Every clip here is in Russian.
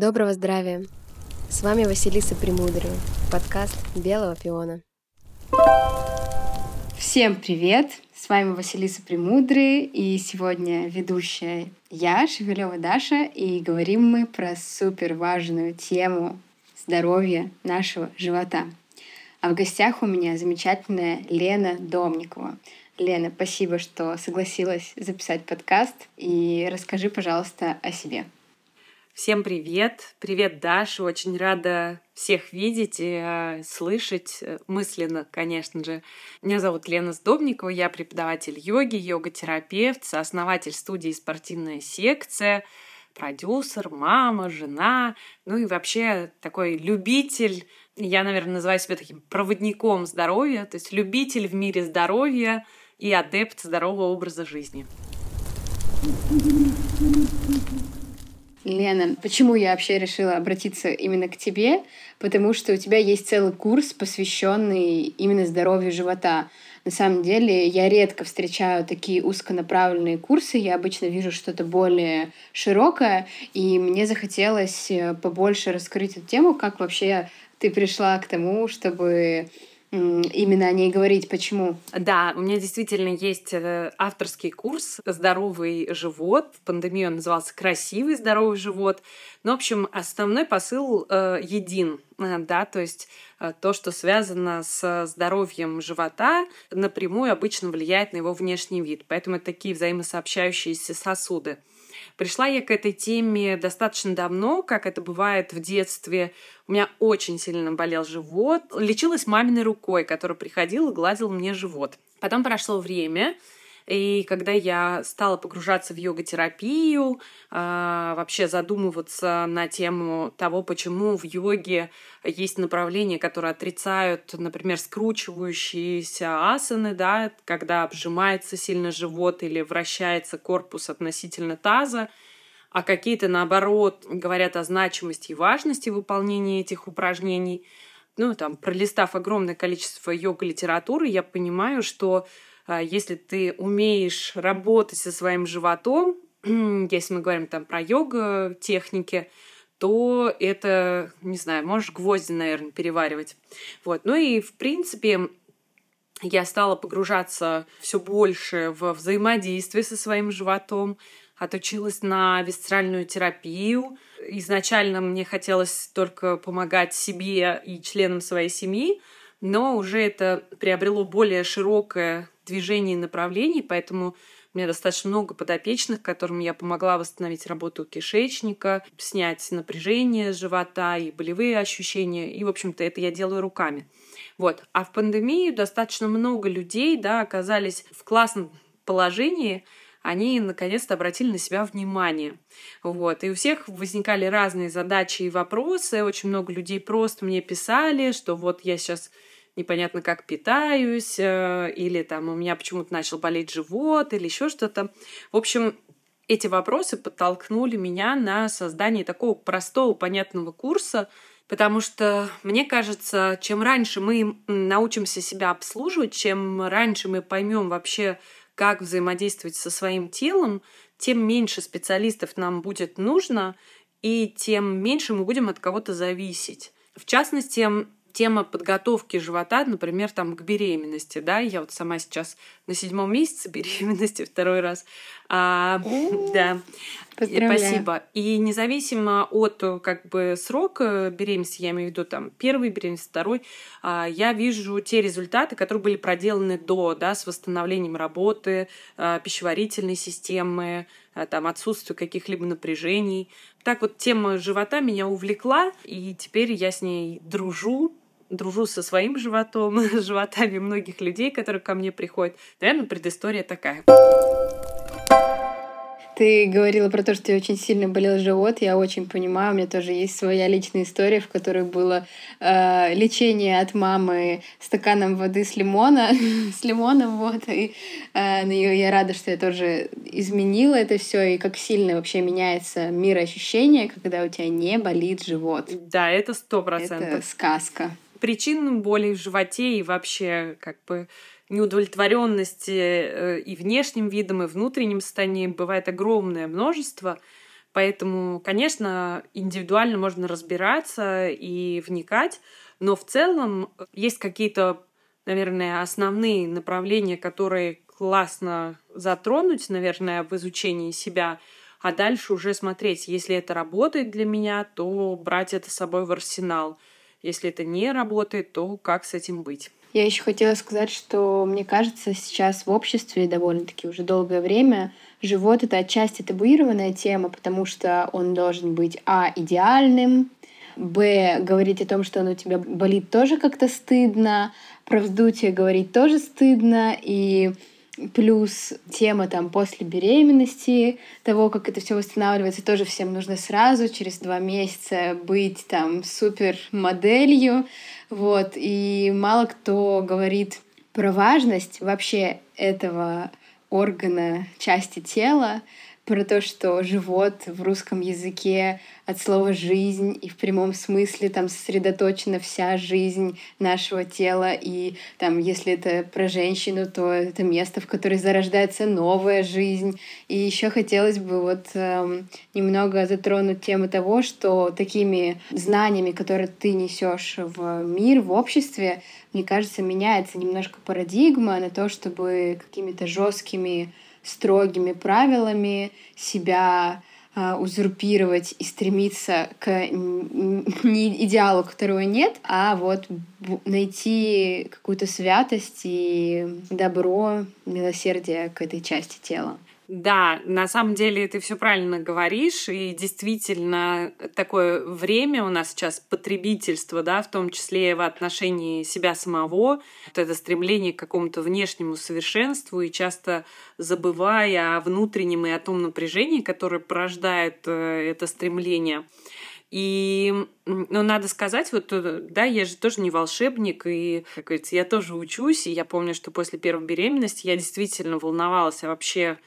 Доброго здравия! С вами Василиса Премудрая, подкаст Белого пиона. Всем привет! С вами Василиса Премудрый, и сегодня ведущая я, Шевелева Даша, и говорим мы про супер важную тему здоровья нашего живота. А в гостях у меня замечательная Лена Домникова. Лена, спасибо, что согласилась записать подкаст, и расскажи, пожалуйста, о себе. Всем привет! Привет, Даша! Очень рада всех видеть и э, слышать э, мысленно, конечно же. Меня зовут Лена Сдобникова, я преподаватель йоги, йога-терапевт, сооснователь студии «Спортивная секция», продюсер, мама, жена, ну и вообще такой любитель, я, наверное, называю себя таким проводником здоровья, то есть любитель в мире здоровья и адепт здорового образа жизни. Лена, почему я вообще решила обратиться именно к тебе? Потому что у тебя есть целый курс, посвященный именно здоровью живота. На самом деле я редко встречаю такие узконаправленные курсы, я обычно вижу что-то более широкое, и мне захотелось э, побольше раскрыть эту тему, как вообще ты пришла к тому, чтобы именно о ней говорить. Почему? Да, у меня действительно есть э, авторский курс «Здоровый живот». В пандемию он назывался «Красивый здоровый живот». Ну, в общем, основной посыл э, един, э, да, то есть э, то, что связано с здоровьем живота, напрямую обычно влияет на его внешний вид. Поэтому это такие взаимосообщающиеся сосуды. Пришла я к этой теме достаточно давно, как это бывает в детстве. У меня очень сильно болел живот. Лечилась маминой рукой, которая приходила и гладила мне живот. Потом прошло время, и когда я стала погружаться в йога-терапию, а, вообще задумываться на тему того, почему в йоге есть направления, которые отрицают, например, скручивающиеся асаны, да, когда обжимается сильно живот или вращается корпус относительно таза, а какие-то, наоборот, говорят о значимости и важности выполнения этих упражнений. Ну, там, пролистав огромное количество йога-литературы, я понимаю, что если ты умеешь работать со своим животом, если мы говорим там про йога техники, то это, не знаю, можешь гвозди, наверное, переваривать. Вот. Ну и, в принципе, я стала погружаться все больше в взаимодействие со своим животом, отучилась на висцеральную терапию. Изначально мне хотелось только помогать себе и членам своей семьи, но уже это приобрело более широкое движение и направление, поэтому у меня достаточно много подопечных, которым я помогла восстановить работу кишечника, снять напряжение живота и болевые ощущения. И, в общем-то, это я делаю руками. Вот. А в пандемии достаточно много людей да, оказались в классном положении, они наконец-то обратили на себя внимание. Вот. И у всех возникали разные задачи и вопросы. Очень много людей просто мне писали, что вот я сейчас непонятно как питаюсь, э, или там у меня почему-то начал болеть живот, или еще что-то. В общем, эти вопросы подтолкнули меня на создание такого простого, понятного курса, потому что, мне кажется, чем раньше мы научимся себя обслуживать, чем раньше мы поймем вообще, как взаимодействовать со своим телом, тем меньше специалистов нам будет нужно, и тем меньше мы будем от кого-то зависеть. В частности, тема подготовки живота, например, там к беременности, да, я вот сама сейчас на седьмом месяце беременности второй раз, а, да, спасибо. И независимо от как бы срока беременности, я имею в виду там первый беременность, второй, а, я вижу те результаты, которые были проделаны до, да, с восстановлением работы, а, пищеварительной системы, а, там отсутствие каких-либо напряжений. Так вот тема живота меня увлекла, и теперь я с ней дружу, дружу со своим животом, с животами многих людей, которые ко мне приходят. Наверное, предыстория такая. Ты говорила про то, что тебе очень сильно болел живот. Я очень понимаю, у меня тоже есть своя личная история, в которой было э, лечение от мамы стаканом воды с лимона, с лимоном, вот. И э, ну, я рада, что я тоже изменила это все и как сильно вообще меняется мир ощущения, когда у тебя не болит живот. Да, это сто процентов. Это сказка причин боли в животе и вообще как бы неудовлетворенности э, и внешним видом, и внутренним состоянием бывает огромное множество. Поэтому, конечно, индивидуально можно разбираться и вникать, но в целом есть какие-то, наверное, основные направления, которые классно затронуть, наверное, в изучении себя, а дальше уже смотреть, если это работает для меня, то брать это с собой в арсенал. Если это не работает, то как с этим быть? Я еще хотела сказать, что мне кажется, сейчас в обществе довольно-таки уже долгое время живот — это отчасти табуированная тема, потому что он должен быть, а, идеальным, б, говорить о том, что он у тебя болит, тоже как-то стыдно, про вздутие говорить тоже стыдно, и плюс тема там после беременности, того, как это все восстанавливается, тоже всем нужно сразу, через два месяца быть там супер моделью, вот, и мало кто говорит про важность вообще этого органа, части тела, про то, что живот в русском языке от слова «жизнь» и в прямом смысле там сосредоточена вся жизнь нашего тела. И там, если это про женщину, то это место, в которое зарождается новая жизнь. И еще хотелось бы вот эм, немного затронуть тему того, что такими знаниями, которые ты несешь в мир, в обществе, мне кажется, меняется немножко парадигма на то, чтобы какими-то жесткими строгими правилами себя а, узурпировать и стремиться к не идеалу, которого нет, а вот найти какую-то святость и добро, милосердие к этой части тела. Да, на самом деле ты все правильно говоришь, и действительно такое время у нас сейчас потребительство, да, в том числе в отношении себя самого, вот это стремление к какому-то внешнему совершенству, и часто забывая о внутреннем и о том напряжении, которое порождает э, это стремление. И, ну, надо сказать, вот, э, да, я же тоже не волшебник, и, как говорится, я тоже учусь, и я помню, что после первой беременности я действительно волновалась, а вообще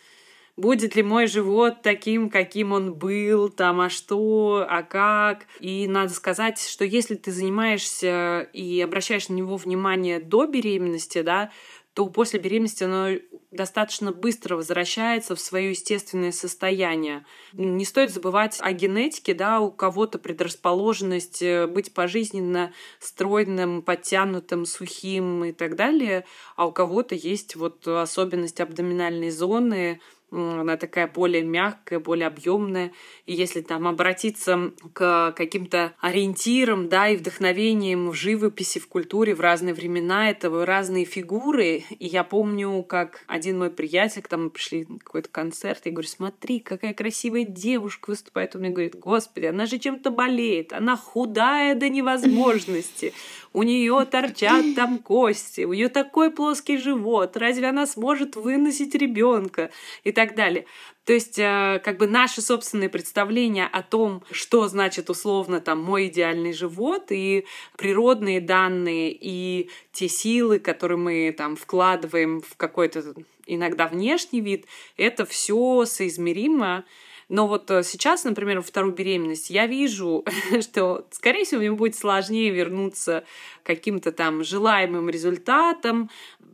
будет ли мой живот таким, каким он был, там, а что, а как. И надо сказать, что если ты занимаешься и обращаешь на него внимание до беременности, да, то после беременности оно достаточно быстро возвращается в свое естественное состояние. Не стоит забывать о генетике, да, у кого-то предрасположенность э, быть пожизненно стройным, подтянутым, сухим и так далее, а у кого-то есть вот особенность абдоминальной зоны, она такая более мягкая, более объемная. И если там обратиться к каким-то ориентирам, да, и вдохновениям в живописи, в культуре в разные времена, это разные фигуры. И я помню, как один мой приятель, когда мы пришли на какой-то концерт, я говорю, смотри, какая красивая девушка выступает. Он мне говорит, господи, она же чем-то болеет, она худая до невозможности у нее торчат там кости, у нее такой плоский живот, разве она сможет выносить ребенка и так далее. То есть, э, как бы наши собственные представления о том, что значит условно там мой идеальный живот, и природные данные, и те силы, которые мы там вкладываем в какой-то иногда внешний вид, это все соизмеримо но вот э, сейчас, например, во вторую беременность я вижу, что, скорее всего, мне будет сложнее вернуться к каким-то там желаемым результатам,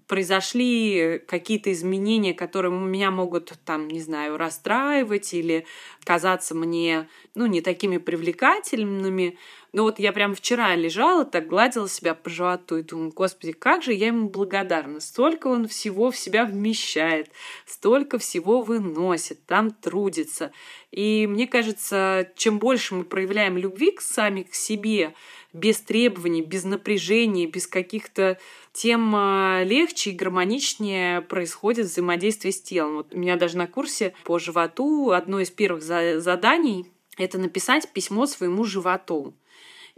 произошли какие-то изменения, которые меня могут, там, не знаю, расстраивать или казаться мне, ну, не такими привлекательными. Но вот я прям вчера лежала, так гладила себя по животу и думаю, господи, как же я ему благодарна. Столько он всего в себя вмещает, столько всего выносит, там трудится. И мне кажется, чем больше мы проявляем любви к сами к себе, без требований, без напряжения, без каких-то тем а, легче и гармоничнее происходит взаимодействие с телом. Вот у меня даже на курсе по животу одно из первых заданий — это написать письмо своему животу.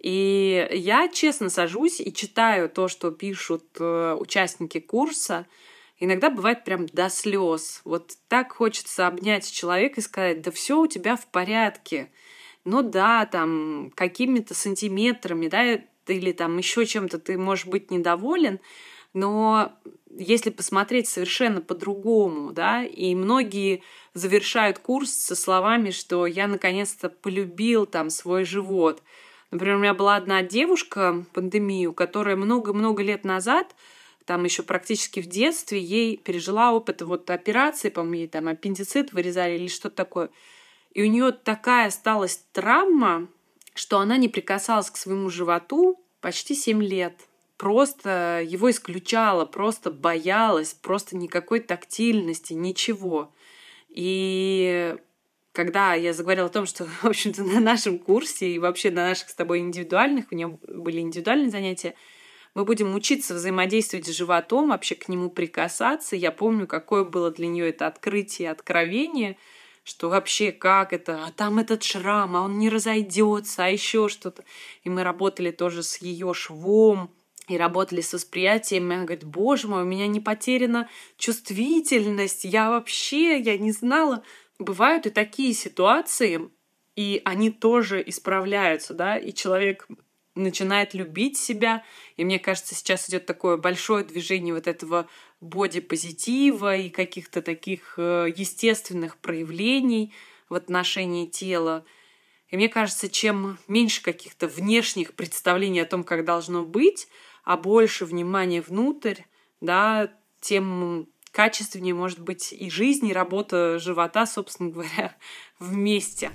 И я честно сажусь и читаю то, что пишут э, участники курса. Иногда бывает прям до слез. Вот так хочется обнять человека и сказать, да все у тебя в порядке. Ну да, там какими-то сантиметрами, да, или там еще чем-то ты можешь быть недоволен, но если посмотреть совершенно по-другому, да, и многие завершают курс со словами, что я наконец-то полюбил там свой живот – Например, у меня была одна девушка, пандемию, которая много-много лет назад, там еще практически в детстве, ей пережила опыт вот операции, по-моему, ей там аппендицит вырезали или что-то такое. и у нее такая осталась травма, что она не прикасалась к своему животу почти 7 лет. Просто его исключала, просто боялась, просто никакой тактильности, ничего. И когда я заговорила о том, что, в общем-то, на нашем курсе и вообще на наших с тобой индивидуальных, у нее были индивидуальные занятия, мы будем учиться взаимодействовать с животом, вообще к нему прикасаться. Я помню, какое было для нее это открытие, откровение, что вообще как это, а там этот шрам, а он не разойдется, а еще что-то. И мы работали тоже с ее швом, и работали с восприятием, и она говорит, боже мой, у меня не потеряна чувствительность, я вообще, я не знала. Бывают и такие ситуации, и они тоже исправляются, да, и человек начинает любить себя. И мне кажется, сейчас идет такое большое движение вот этого боди-позитива и каких-то таких э, естественных проявлений в отношении тела. И мне кажется, чем меньше каких-то внешних представлений о том, как должно быть, а больше внимания внутрь, да, тем качественнее может быть и жизнь, и работа живота, собственно говоря, вместе.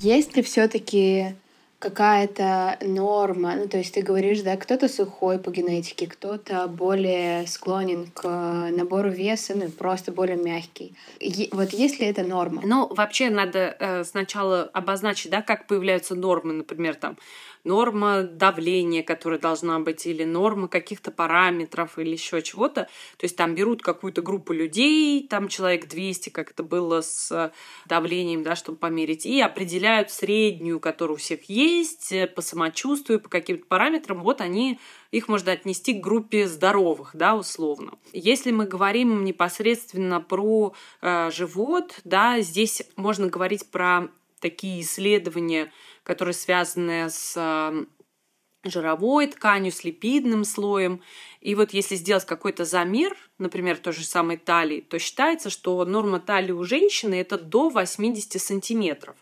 Есть ли все-таки какая-то норма, ну то есть ты говоришь, да, кто-то сухой по генетике, кто-то более склонен к набору веса, ну просто более мягкий. Е- вот есть ли это норма? Ну, вообще надо э, сначала обозначить, да, как появляются нормы, например, там норма давления, которая должна быть, или норма каких-то параметров, или еще чего-то. То есть там берут какую-то группу людей, там человек 200, как это было с давлением, да, чтобы померить, и определяют среднюю, которая у всех есть, э, по самочувствию, по каким-то параметрам. Вот они их можно отнести к группе здоровых, да, условно. Если мы говорим непосредственно про э, живот, да, здесь можно говорить про такие исследования, которые связаны с жировой тканью, с липидным слоем. И вот если сделать какой-то замер, например, той же самой талии, то считается, что норма талии у женщины это до 80 сантиметров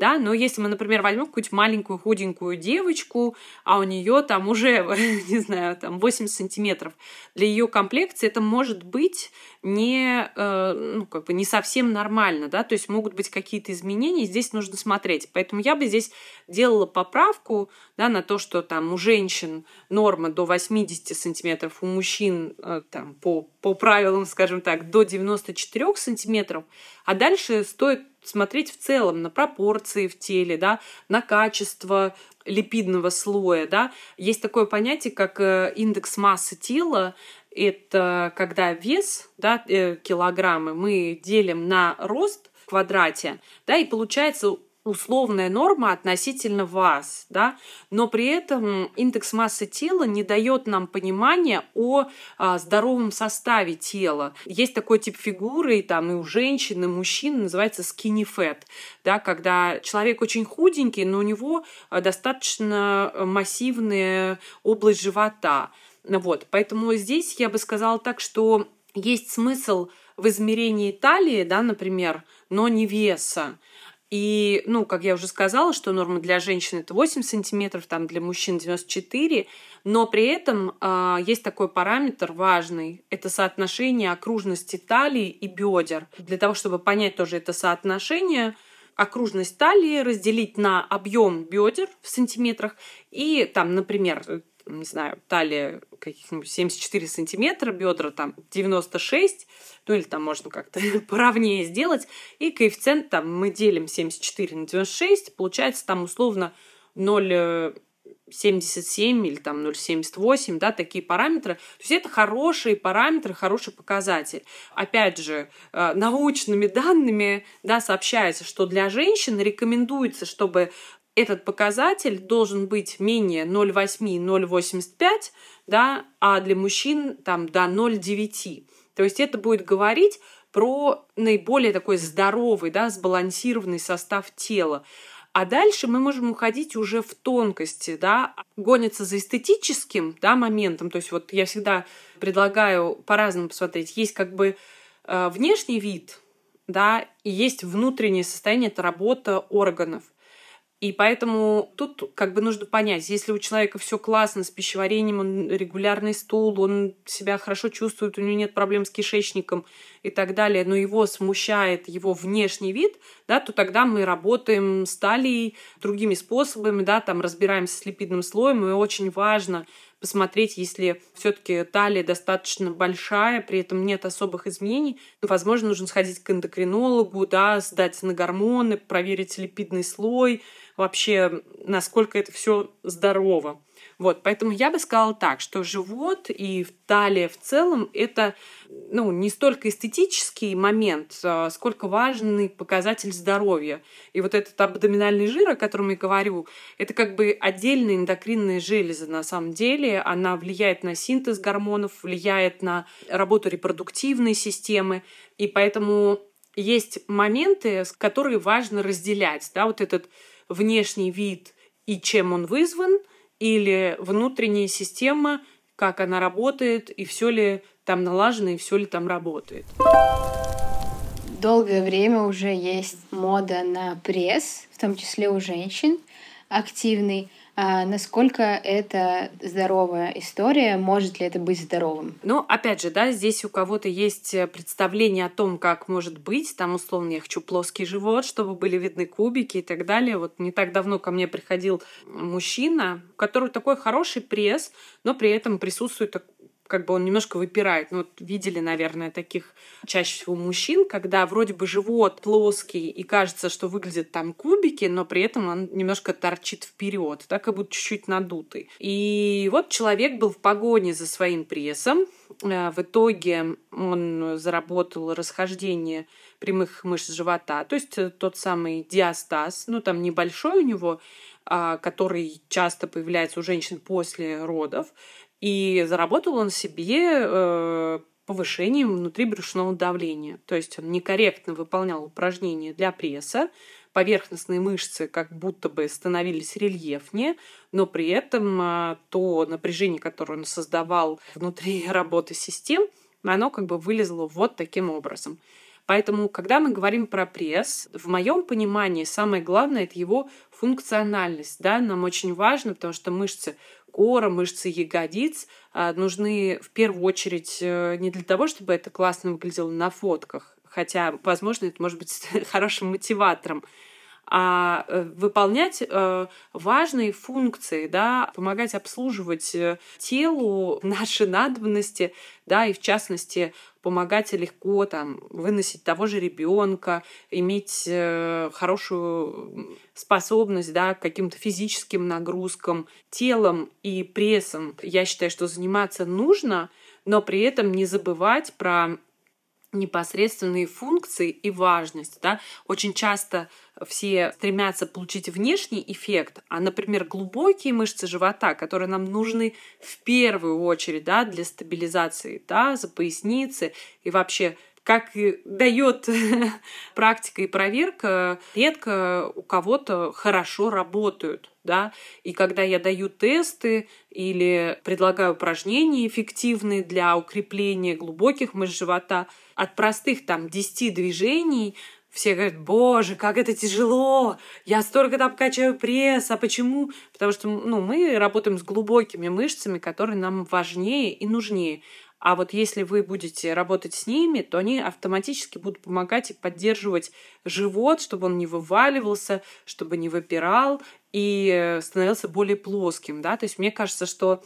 да, но если мы, например, возьмем какую-нибудь маленькую худенькую девочку, а у нее там уже, не знаю, там 80 сантиметров, для ее комплекции это может быть не, э, ну, как бы не совсем нормально, да, то есть могут быть какие-то изменения, здесь нужно смотреть. Поэтому я бы здесь делала поправку, да, на то, что там у женщин норма до 80 сантиметров, у мужчин э, там по, по правилам, скажем так, до 94 сантиметров, а дальше стоит смотреть в целом на пропорции в теле, да, на качество липидного слоя, да. Есть такое понятие, как э, индекс массы тела. Это когда вес, да, э, килограммы мы делим на рост в квадрате, да, и получается условная норма относительно вас, да, но при этом индекс массы тела не дает нам понимания о а, здоровом составе тела. Есть такой тип фигуры, и там и у женщин, и у мужчин называется skinny fat, да, когда человек очень худенький, но у него а, достаточно массивная область живота. Вот, поэтому здесь я бы сказала так, что есть смысл в измерении талии, да, например, но не веса. И, ну, как я уже сказала, что норма для женщин это 8 сантиметров, там для мужчин 94, но при этом э, есть такой параметр важный, это соотношение окружности талии и бедер. Для того, чтобы понять тоже это соотношение, окружность талии разделить на объем бедер в сантиметрах и там, например, не знаю, талия каких-нибудь 74 сантиметра, бедра там 96, ну или там можно как-то поровнее сделать, и коэффициент там мы делим 74 на 96, получается там условно 0 77 или там 0,78, да, такие параметры. То есть это хорошие параметры, хороший показатель. Опять же, э, научными данными да, сообщается, что для женщин рекомендуется, чтобы этот показатель должен быть менее 0,8-0,85, да, а для мужчин там до 0,9. То есть это будет говорить про наиболее такой здоровый, да, сбалансированный состав тела. А дальше мы можем уходить уже в тонкости, да, гониться за эстетическим, да, моментом. То есть вот я всегда предлагаю по-разному посмотреть. Есть как бы э, внешний вид, да, и есть внутреннее состояние, это работа органов. И поэтому тут как бы нужно понять, если у человека все классно с пищеварением, он регулярный стул, он себя хорошо чувствует, у него нет проблем с кишечником и так далее, но его смущает его внешний вид, да, то тогда мы работаем с талией другими способами, да, там разбираемся с липидным слоем, и очень важно посмотреть, если все-таки талия достаточно большая, при этом нет особых изменений, возможно, нужно сходить к эндокринологу, да, сдать на гормоны, проверить липидный слой, вообще, насколько это все здорово. Вот, поэтому я бы сказала так, что живот и талия в целом это ну, не столько эстетический момент, а сколько важный показатель здоровья. И вот этот абдоминальный жир, о котором я говорю, это как бы отдельная эндокринная железа на самом деле. Она влияет на синтез гормонов, влияет на работу репродуктивной системы. И поэтому есть моменты, которые важно разделять. Да, вот этот внешний вид и чем он вызван – или внутренняя система, как она работает, и все ли там налажено, и все ли там работает. Долгое время уже есть мода на пресс, в том числе у женщин активный насколько это здоровая история, может ли это быть здоровым? Ну, опять же, да, здесь у кого-то есть э, представление о том, как может быть, там, условно, я хочу плоский живот, чтобы были видны кубики и так далее. Вот не так давно ко мне приходил мужчина, у которого такой хороший пресс, но при этом присутствует как бы он немножко выпирает. Ну, вот видели, наверное, таких чаще всего мужчин, когда вроде бы живот плоский и кажется, что выглядят там кубики, но при этом он немножко торчит вперед, так как будто чуть-чуть надутый. И вот человек был в погоне за своим прессом. Э, в итоге он заработал расхождение прямых мышц живота, то есть э, тот самый диастаз, ну там небольшой у него, а, который часто появляется у женщин после родов. И заработал он себе э, повышением внутрибрюшного давления. То есть он некорректно выполнял упражнения для пресса, поверхностные мышцы как будто бы становились рельефнее, но при этом э, то напряжение, которое он создавал внутри работы систем, оно как бы вылезло вот таким образом. Поэтому, когда мы говорим про пресс, в моем понимании самое главное это его функциональность. Да? Нам очень важно, потому что мышцы кора, мышцы ягодиц а, нужны в первую очередь э, не для того, чтобы это классно выглядело на фотках, хотя, возможно, это может быть хорошим мотиватором, а э, выполнять э, важные функции, да, помогать обслуживать телу наши надобности, да, и в частности помогать легко там выносить того же ребенка, иметь э, хорошую способность да, к каким-то физическим нагрузкам, телом и прессом. Я считаю, что заниматься нужно, но при этом не забывать про непосредственные функции и важность. Да? Очень часто все стремятся получить внешний эффект, а, например, глубокие мышцы живота, которые нам нужны в первую очередь да, для стабилизации таза, поясницы и вообще как дает практика и проверка, редко у кого-то хорошо работают. Да? И когда я даю тесты или предлагаю упражнения эффективные для укрепления глубоких мышц живота, от простых там 10 движений все говорят, боже, как это тяжело, я столько там качаю пресс, а почему? Потому что ну, мы работаем с глубокими мышцами, которые нам важнее и нужнее. А вот если вы будете работать с ними, то они автоматически будут помогать и поддерживать живот, чтобы он не вываливался, чтобы не выпирал и становился более плоским. Да? То есть мне кажется, что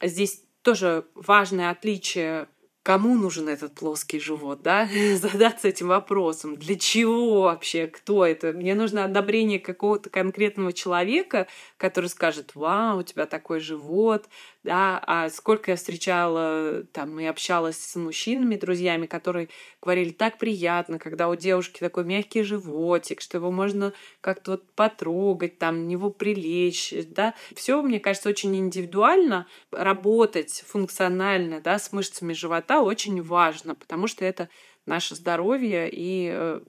здесь тоже важное отличие кому нужен этот плоский живот, да, задаться этим вопросом, для чего вообще, кто это, мне нужно одобрение какого-то конкретного человека, который скажет, вау, у тебя такой живот, да, а сколько я встречала там и общалась с мужчинами, друзьями, которые говорили, так приятно, когда у девушки такой мягкий животик, что его можно как-то вот потрогать, там, него прилечь, да. Все, мне кажется, очень индивидуально. Работать функционально, да, с мышцами живота очень важно, потому что это наше здоровье и э,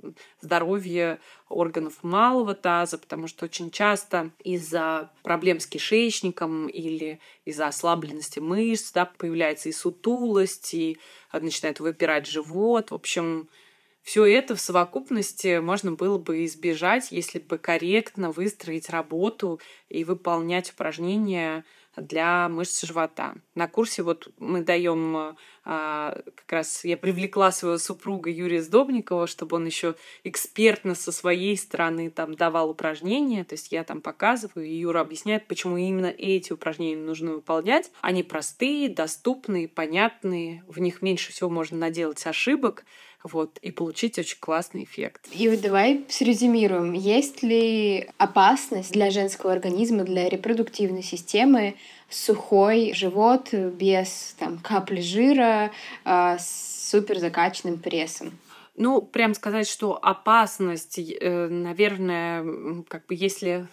здоровье органов малого таза, потому что очень часто из-за проблем с кишечником или из-за ослабленности мышц да, появляется и сутулость, и начинает выпирать живот. В общем, все это в совокупности можно было бы избежать, если бы корректно выстроить работу и выполнять упражнения для мышц живота. На курсе вот мы даем а, как раз я привлекла своего супруга Юрия Сдобникова, чтобы он еще экспертно со своей стороны там давал упражнения. То есть я там показываю, и Юра объясняет, почему именно эти упражнения нужно выполнять. Они простые, доступные, понятные, в них меньше всего можно наделать ошибок вот, и получить очень классный эффект. И вот давай срезюмируем. Есть ли опасность для женского организма, для репродуктивной системы сухой живот без там, капли жира, э, с супер закачанным прессом? Ну, прям сказать, что опасность, э, наверное, как бы если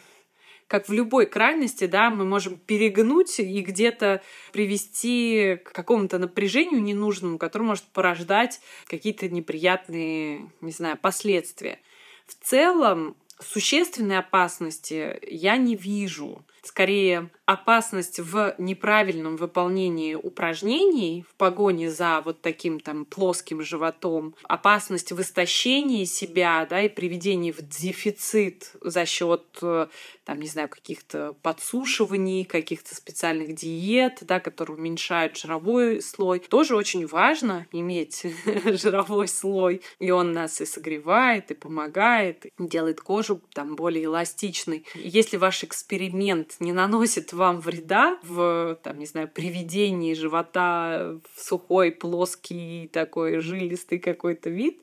как в любой крайности, да, мы можем перегнуть и где-то привести к какому-то напряжению ненужному, которое может порождать какие-то неприятные, не знаю, последствия. В целом, существенной опасности я не вижу. Скорее, опасность в неправильном выполнении упражнений в погоне за вот таким там плоским животом, опасность в истощении себя, да, и приведении в дефицит за счет э, там, не знаю, каких-то подсушиваний, каких-то специальных диет, да, которые уменьшают жировой слой. Тоже очень важно иметь жировой слой, и он нас и согревает, и помогает, и делает кожу там более эластичной. Если ваш эксперимент не наносит вам вреда в, там, не знаю, приведении живота в сухой, плоский, такой жилистый какой-то вид,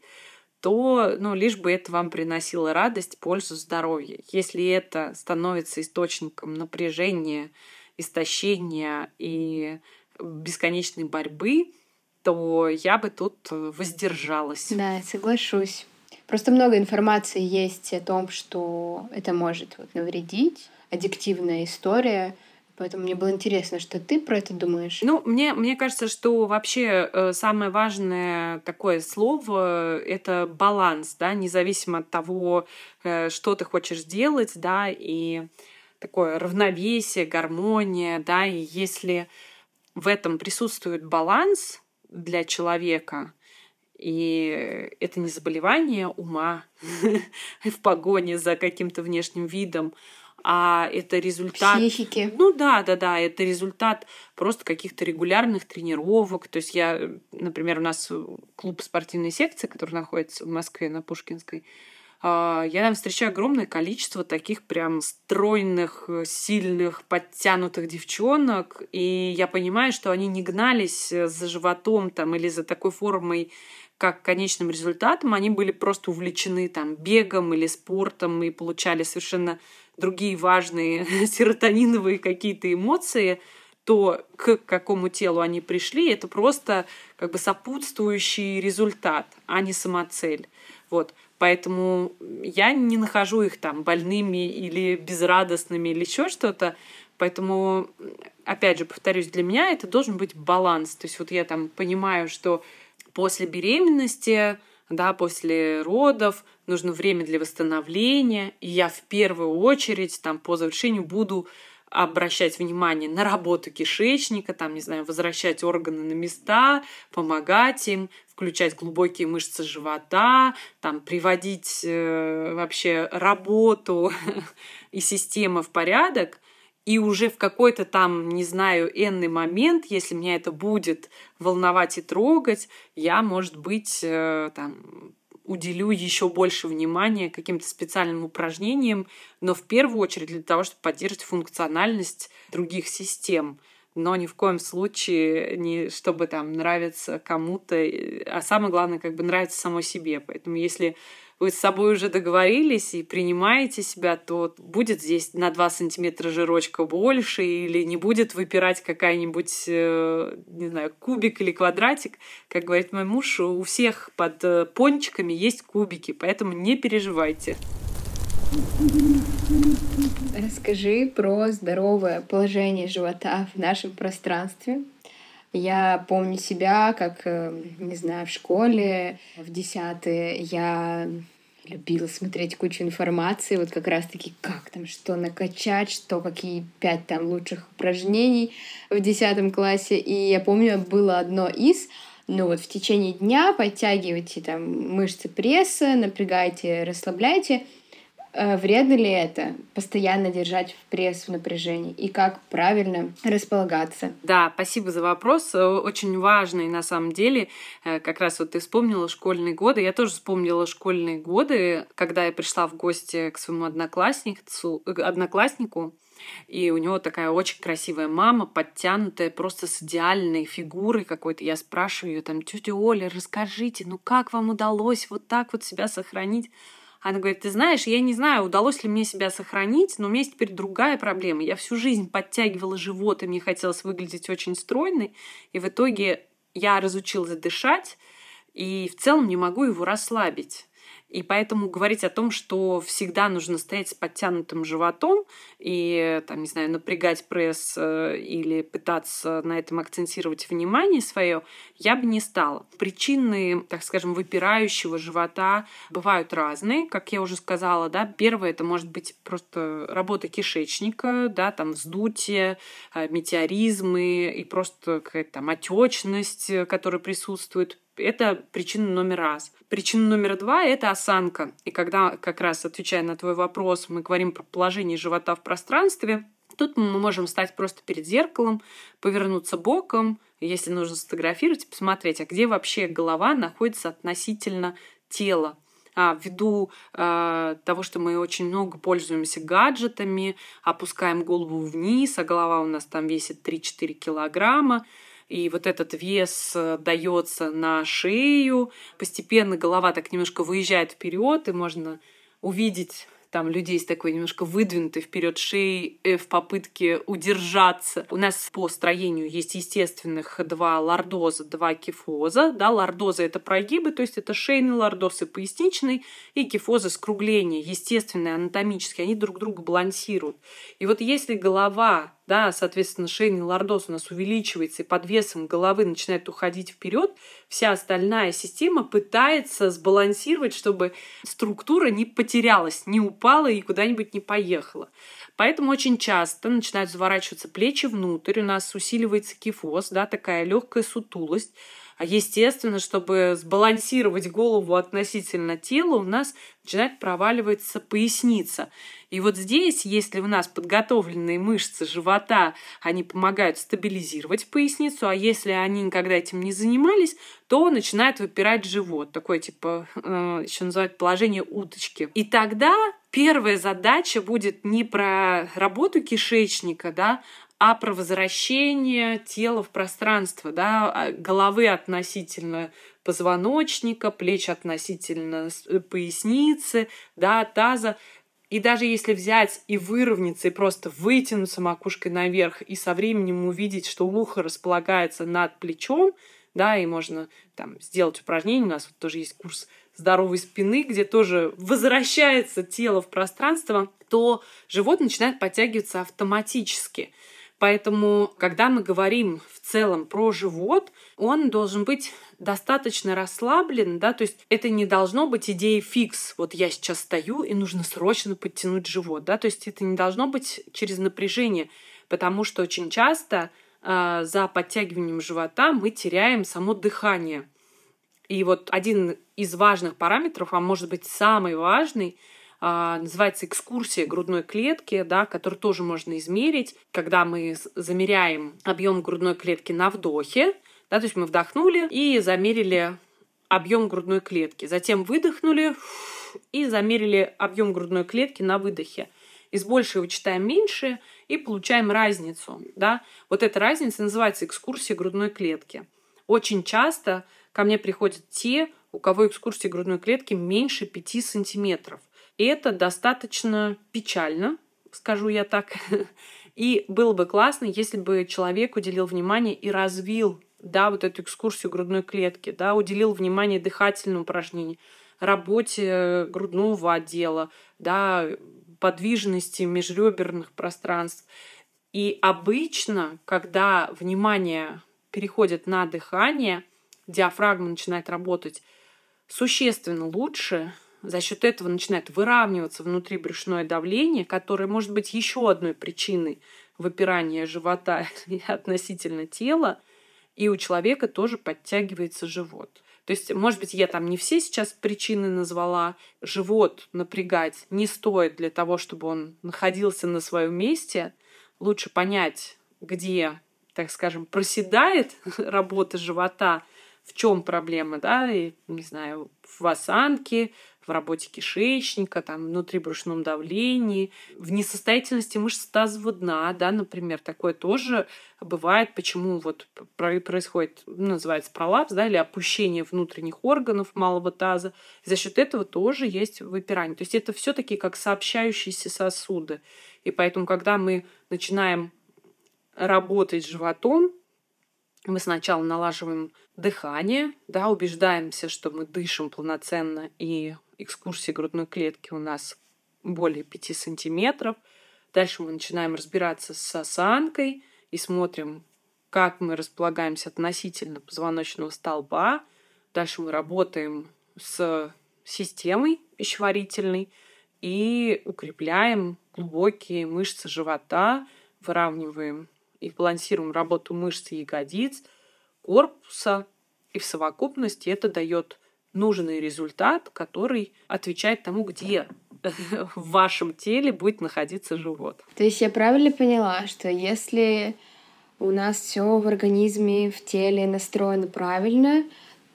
то, ну, лишь бы это вам приносило радость, пользу, здоровье. Если это становится источником напряжения, истощения и бесконечной борьбы, то я бы тут воздержалась. Да, соглашусь. Просто много информации есть о том, что это может вот навредить, аддиктивная история — Поэтому мне было интересно, что ты про это думаешь. Ну, мне, мне кажется, что вообще э, самое важное такое слово — это баланс, да, независимо от того, э, что ты хочешь делать, да, и такое равновесие, гармония, да, и если в этом присутствует баланс для человека, и это не заболевание ума в погоне за каким-то внешним видом, а это результат... Психики. Ну да, да, да, это результат просто каких-то регулярных тренировок. То есть я, например, у нас клуб спортивной секции, который находится в Москве на Пушкинской, а, я там встречаю огромное количество таких прям стройных, сильных, подтянутых девчонок, и я понимаю, что они не гнались за животом там или за такой формой как конечным результатом, они были просто увлечены там бегом или спортом и получали совершенно другие важные серотониновые какие-то эмоции, то к какому телу они пришли, это просто как бы сопутствующий результат, а не самоцель. Вот. Поэтому я не нахожу их там больными или безрадостными или еще что-то. Поэтому, опять же, повторюсь, для меня это должен быть баланс. То есть вот я там понимаю, что после беременности, да, после родов нужно время для восстановления, и я в первую очередь там по завершению буду обращать внимание на работу кишечника, там, не знаю, возвращать органы на места, помогать им, включать глубокие мышцы живота, там, приводить э, вообще работу и систему в порядок, и уже в какой-то там, не знаю, энный момент, если меня это будет волновать и трогать, я, может быть, э, там, уделю еще больше внимания каким-то специальным упражнениям, но в первую очередь для того, чтобы поддерживать функциональность других систем но ни в коем случае не чтобы там нравиться кому-то, а самое главное, как бы нравится самой себе. Поэтому если вы с собой уже договорились и принимаете себя, то будет здесь на 2 сантиметра жирочка больше или не будет выпирать какая-нибудь, э, не знаю, кубик или квадратик. Как говорит мой муж, у всех под э, пончиками есть кубики, поэтому не переживайте. Расскажи про здоровое положение живота в нашем пространстве. Я помню себя, как, э, не знаю, в школе, в десятые я любила смотреть кучу информации, вот как раз-таки как там, что накачать, что какие пять там лучших упражнений в десятом классе. И я помню, было одно из, ну вот в течение дня подтягивайте там мышцы пресса, напрягайте, расслабляйте. Э, вредно ли это постоянно держать в пресс в напряжении и как правильно располагаться? Да, спасибо за вопрос. Э, очень важный на самом деле. Э, как раз вот ты вспомнила школьные годы. Я тоже вспомнила школьные годы, когда я пришла в гости к своему однокласснику, однокласснику и у него такая очень красивая мама, подтянутая, просто с идеальной фигурой какой-то. Я спрашиваю ее там, тетя Оля, расскажите, ну как вам удалось вот так вот себя сохранить? Она говорит, ты знаешь, я не знаю, удалось ли мне себя сохранить, но у меня есть теперь другая проблема. Я всю жизнь подтягивала живот, и мне хотелось выглядеть очень стройной, и в итоге я разучилась дышать, и в целом не могу его расслабить. И поэтому говорить о том, что всегда нужно стоять с подтянутым животом и, там, не знаю, напрягать пресс э, или пытаться на этом акцентировать внимание свое, я бы не стала. Причины, так скажем, выпирающего живота бывают разные, как я уже сказала, да. Первое, это может быть просто работа кишечника, да, там вздутие, э, метеоризмы и просто какая-то там отечность, э, которая присутствует это причина номер раз. Причина номер два – это осанка. И когда, как раз отвечая на твой вопрос, мы говорим про положение живота в пространстве, тут мы можем стать просто перед зеркалом, повернуться боком, если нужно сфотографировать, посмотреть, а где вообще голова находится относительно тела. А, ввиду э, того, что мы очень много пользуемся гаджетами, опускаем голову вниз, а голова у нас там весит 3-4 килограмма, и вот этот вес э, дается на шею, постепенно голова так немножко выезжает вперед, и можно увидеть там людей с такой немножко выдвинутой вперед шеей э, в попытке удержаться. У нас по строению есть естественных два лордоза, два кифоза. Да, лордоза — это прогибы, то есть это шейный лордоз и поясничный, и кифозы — скругления, естественные, анатомические, они друг друга балансируют. И вот если голова да, соответственно, шейный лордоз у нас увеличивается, и под весом головы начинает уходить вперед, вся остальная система пытается сбалансировать, чтобы структура не потерялась, не упала и куда-нибудь не поехала. Поэтому очень часто начинают заворачиваться плечи внутрь, у нас усиливается кифоз, да, такая легкая сутулость. А естественно, чтобы сбалансировать голову относительно тела, у нас начинает проваливаться поясница. И вот здесь, если у нас подготовленные мышцы живота, они помогают стабилизировать поясницу, а если они никогда этим не занимались, то начинает выпирать живот. Такое, типа, э, еще называют положение уточки. И тогда первая задача будет не про работу кишечника, да, а про возвращение тела в пространство, да, а, головы относительно позвоночника, плеч относительно э, поясницы, да, таза. И даже если взять и выровняться, и просто вытянуться макушкой наверх, и со временем увидеть, что ухо располагается над плечом, да, и можно там сделать упражнение. У нас вот тоже есть курс здоровой спины, где тоже возвращается тело в пространство, то живот начинает подтягиваться автоматически. Поэтому, когда мы говорим в целом про живот, он должен быть достаточно расслаблен, да, то есть это не должно быть идеей фикс, вот я сейчас стою и нужно срочно подтянуть живот, да, то есть это не должно быть через напряжение, потому что очень часто э, за подтягиванием живота мы теряем само дыхание. И вот один из важных параметров, а может быть самый важный, называется экскурсия грудной клетки, да, которую тоже можно измерить, когда мы замеряем объем грудной клетки на вдохе, да, то есть мы вдохнули и замерили объем грудной клетки, затем выдохнули и замерили объем грудной клетки на выдохе. Из большего вычитаем меньше и получаем разницу. Да? Вот эта разница называется экскурсия грудной клетки. Очень часто ко мне приходят те, у кого экскурсия грудной клетки меньше 5 сантиметров. И это достаточно печально, скажу я так. И было бы классно, если бы человек уделил внимание и развил да, вот эту экскурсию грудной клетки, да, уделил внимание дыхательным упражнениям, работе грудного отдела, да, подвижности межреберных пространств. И обычно, когда внимание переходит на дыхание, диафрагма начинает работать существенно лучше, за счет этого начинает выравниваться внутрибрюшное давление, которое может быть еще одной причиной выпирания живота относительно тела. и у человека тоже подтягивается живот. То есть, может быть, я там не все сейчас причины назвала. Живот напрягать не стоит для того, чтобы он находился на своем месте. Лучше понять, где, так скажем, проседает работа живота, в чем проблема, да, и, не знаю, в осанке, в работе кишечника, там, внутрибрюшном давлении, в несостоятельности мышц тазового дна, да, например, такое тоже бывает, почему вот происходит, называется пролапс, да, или опущение внутренних органов малого таза. За счет этого тоже есть выпирание. То есть это все таки как сообщающиеся сосуды. И поэтому, когда мы начинаем работать животом, мы сначала налаживаем дыхание, да, убеждаемся, что мы дышим полноценно и экскурсии грудной клетки у нас более 5 сантиметров. Дальше мы начинаем разбираться с осанкой и смотрим, как мы располагаемся относительно позвоночного столба. Дальше мы работаем с системой пищеварительной и укрепляем глубокие мышцы живота, выравниваем и балансируем работу мышц ягодиц, корпуса. И в совокупности это дает нужный результат, который отвечает тому, где в вашем теле будет находиться живот. То есть я правильно поняла, что если у нас все в организме, в теле настроено правильно,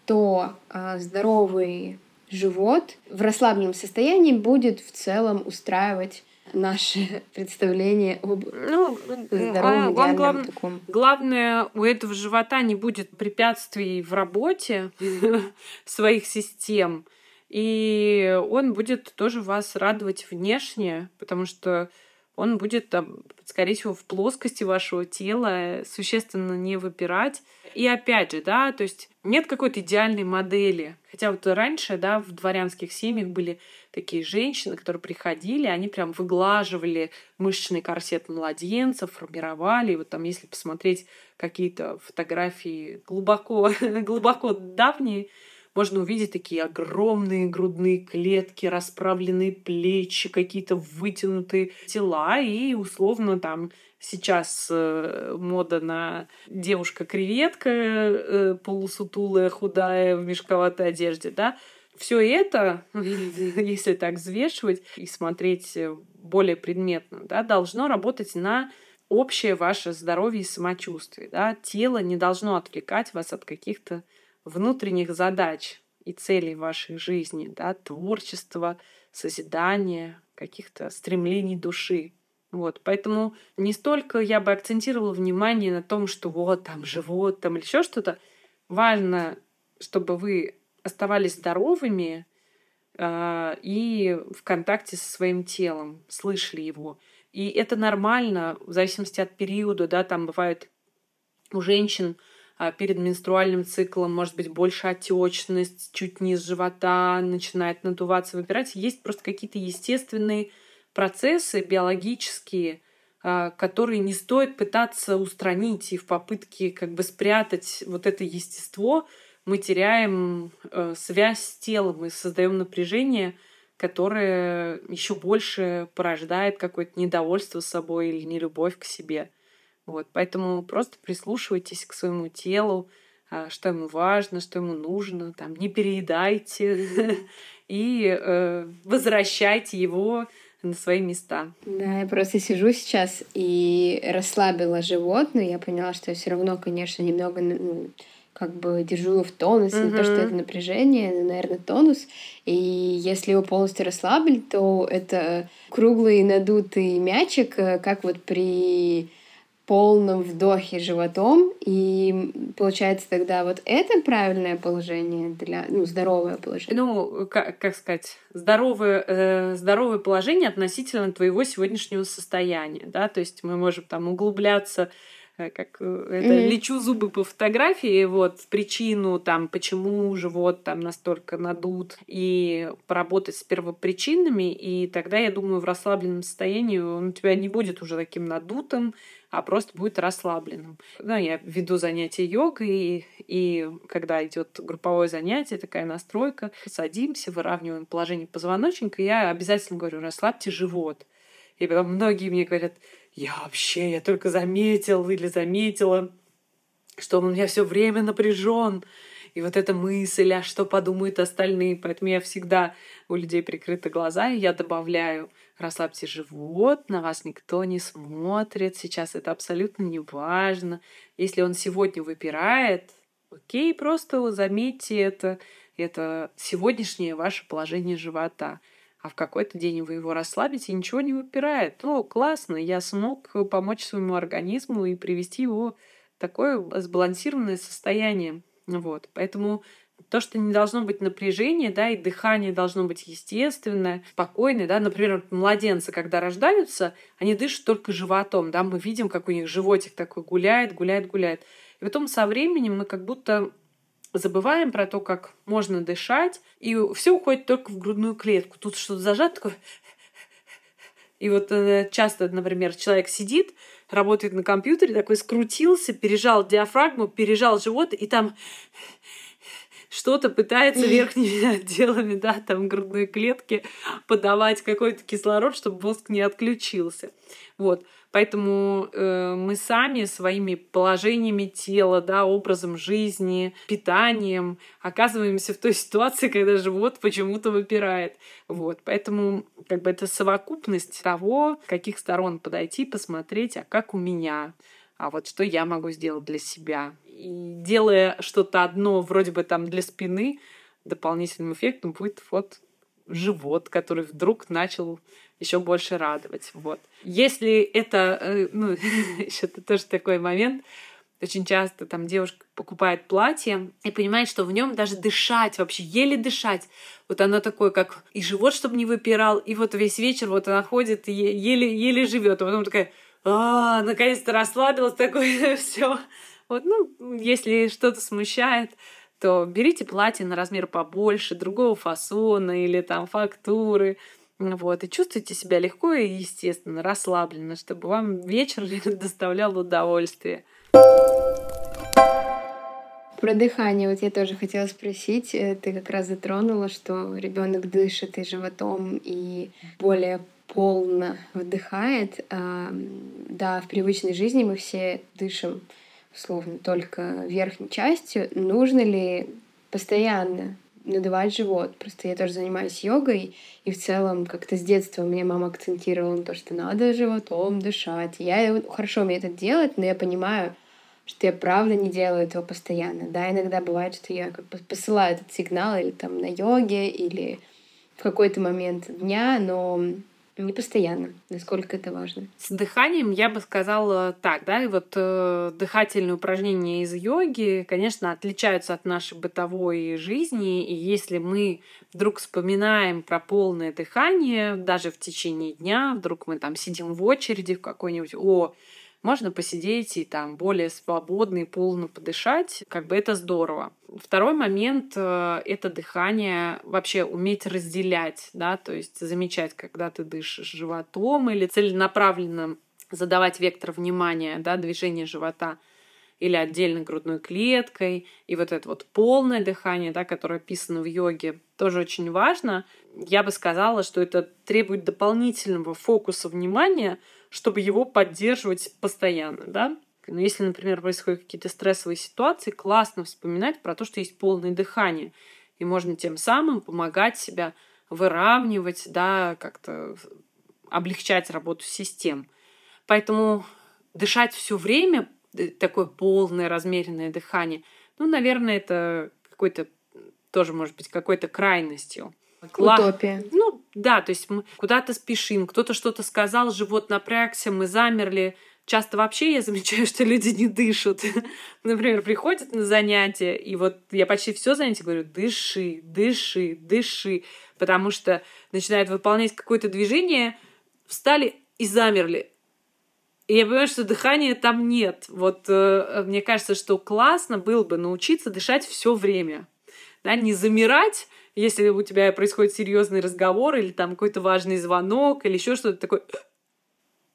то э, здоровый живот в расслабленном состоянии будет в целом устраивать наше представление об ну, здоровом он, глав... таком. Главное, у этого живота не будет препятствий в работе своих систем, и он будет тоже вас радовать внешне, потому что он будет, там, скорее всего, в плоскости вашего тела существенно не выпирать. И опять же, да, то есть нет какой-то идеальной модели. Хотя вот раньше, да, в дворянских семьях были такие женщины, которые приходили, они прям выглаживали мышечный корсет младенцев, формировали. И вот там, если посмотреть какие-то фотографии глубоко, глубоко давние, можно увидеть такие огромные грудные клетки, расправленные плечи, какие-то вытянутые тела и условно там сейчас э, мода на девушка-креветка э, полусутулая, худая в мешковатой одежде, да, все это, если так взвешивать и смотреть э, более предметно, да, должно работать на общее ваше здоровье и самочувствие. Да? Тело не должно отвлекать вас от каких-то внутренних задач и целей вашей жизни, да, творчества, созидания, каких-то стремлений души. Вот, поэтому не столько я бы акцентировала внимание на том, что вот там живот, там или еще что-то. Важно, чтобы вы оставались здоровыми э, и в контакте со своим телом, слышали его. И это нормально, в зависимости от периода, да, там бывает у женщин а, перед менструальным циклом может быть больше отечность, чуть низ живота начинает надуваться, выпирать. Есть просто какие-то естественные процессы биологические, а, которые не стоит пытаться устранить и в попытке как бы спрятать вот это естество, мы теряем э, связь с телом и создаем напряжение, которое еще больше порождает какое-то недовольство собой или нелюбовь к себе. Вот, поэтому просто прислушивайтесь к своему телу, а, что ему важно, что ему нужно, там, не переедайте и э, возвращайте его на свои места. Да, я просто сижу сейчас и расслабила живот, но я поняла, что я все равно, конечно, немного ну, как бы держу его в тонусе, mm-hmm. не то, что это напряжение, но, наверное, тонус. И если его полностью расслабить, то это круглый надутый мячик, э, как вот при полном вдохе животом, и получается тогда вот это правильное положение для, ну, здоровое положение. Ну, как, как сказать, здоровое, э, здоровое положение относительно твоего сегодняшнего состояния, да, то есть мы можем там углубляться как э, это mm-hmm. лечу зубы по фотографии, вот причину там, почему живот там настолько надут, и поработать с первопричинами, и тогда, я думаю, в расслабленном состоянии он у тебя не будет уже таким надутым, а просто будет расслабленным. Да, я веду занятия йогой, и, и когда идет групповое занятие, такая настройка, садимся, выравниваем положение позвоночника, я обязательно говорю, расслабьте живот. И потом многие мне говорят, я вообще, я только заметил или заметила, что он у меня все время напряжен. И вот эта мысль, а что подумают остальные. Поэтому я всегда у людей прикрыты глаза, и я добавляю, расслабьте живот, на вас никто не смотрит, сейчас это абсолютно не важно. Если он сегодня выпирает, окей, просто заметьте это, это сегодняшнее ваше положение живота. А в какой-то день вы его расслабите, и ничего не выпирает. Ну, классно, я смог помочь своему организму и привести его в такое сбалансированное состояние. Вот. Поэтому то, что не должно быть напряжения, да, и дыхание должно быть естественное, спокойное, да, например, младенцы, когда рождаются, они дышат только животом, да, мы видим, как у них животик такой гуляет, гуляет, гуляет. И потом со временем мы как будто забываем про то, как можно дышать, и все уходит только в грудную клетку. Тут что-то зажато такое. И вот э, часто, например, человек сидит, работает на компьютере, такой скрутился, пережал диафрагму, пережал живот, и там что-то пытается верхними отделами, да, там грудной клетки подавать какой-то кислород, чтобы мозг не отключился. Вот. Поэтому э, мы сами своими положениями тела, да, образом жизни, питанием оказываемся в той ситуации, когда живот почему-то выпирает. Вот. Поэтому как бы это совокупность того, с каких сторон подойти, посмотреть, а как у меня, а вот что я могу сделать для себя. И делая что-то одно вроде бы там для спины, дополнительным эффектом будет вот живот, который вдруг начал еще больше радовать. Вот. Если это, э, ну, еще тоже такой момент, очень часто там девушка покупает платье и понимает, что в нем даже дышать вообще, еле дышать. Вот оно такое, как и живот, чтобы не выпирал, и вот весь вечер вот она ходит и еле, еле живет. А потом такая, а, наконец-то расслабилась, такое все. Вот, ну, если что-то смущает, то берите платье на размер побольше, другого фасона или там фактуры. Вот, и чувствуйте себя легко и естественно, расслабленно, чтобы вам вечер доставлял удовольствие. Про дыхание вот я тоже хотела спросить. Э, ты как раз затронула, что ребенок дышит и животом, и более полно вдыхает. Да, в привычной жизни мы все дышим условно только верхней частью. Нужно ли постоянно надувать живот. Просто я тоже занимаюсь йогой, и в целом как-то с детства меня мама акцентировала на то, что надо животом дышать. Я хорошо умею это делать, но я понимаю, что я правда не делаю этого постоянно. Да, иногда бывает, что я как бы посылаю этот сигнал или там на йоге, или в какой-то момент дня, но не постоянно, насколько это важно. С дыханием я бы сказала так, да, и вот э, дыхательные упражнения из йоги, конечно, отличаются от нашей бытовой жизни, и если мы вдруг вспоминаем про полное дыхание, даже в течение дня, вдруг мы там сидим в очереди в какой-нибудь, о, можно посидеть и там более свободно и полно подышать, как бы это здорово. Второй момент э, — это дыхание, вообще уметь разделять, да, то есть замечать, когда ты дышишь животом или целенаправленно задавать вектор внимания, да, движение живота или отдельно грудной клеткой. И вот это вот полное дыхание, да, которое описано в йоге, тоже очень важно. Я бы сказала, что это требует дополнительного фокуса внимания, чтобы его поддерживать постоянно, да. Но если, например, происходят какие-то стрессовые ситуации, классно вспоминать про то, что есть полное дыхание. И можно тем самым помогать себя выравнивать, да, как-то облегчать работу систем. Поэтому дышать все время, э, такое полное, размеренное дыхание, ну, наверное, это какой-то тоже может быть какой-то крайностью. Утопия. Ну, да, то есть мы куда-то спешим, кто-то что-то сказал, живот напрягся, мы замерли. Часто вообще я замечаю, что люди не дышат. Например, приходят на занятия, и вот я почти все занятие говорю, дыши, дыши, дыши, потому что начинают выполнять какое-то движение, встали и замерли. И я понимаю, что дыхания там нет. Вот э, мне кажется, что классно было бы научиться дышать все время. Да, не замирать, если у тебя происходит серьезный разговор или там какой-то важный звонок или еще что-то такое,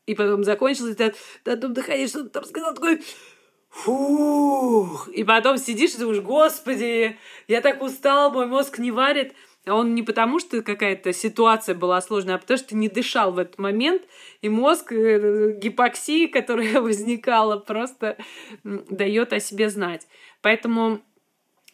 и потом закончилось, ты на том дыхании что-то там сказал, такой, фух, и потом сидишь и думаешь, господи, я так устал, мой мозг не варит. он не потому, что какая-то ситуация была сложная, а потому что ты не дышал в этот момент, и мозг э, гипоксии, которая возникала, просто дает о себе знать. Поэтому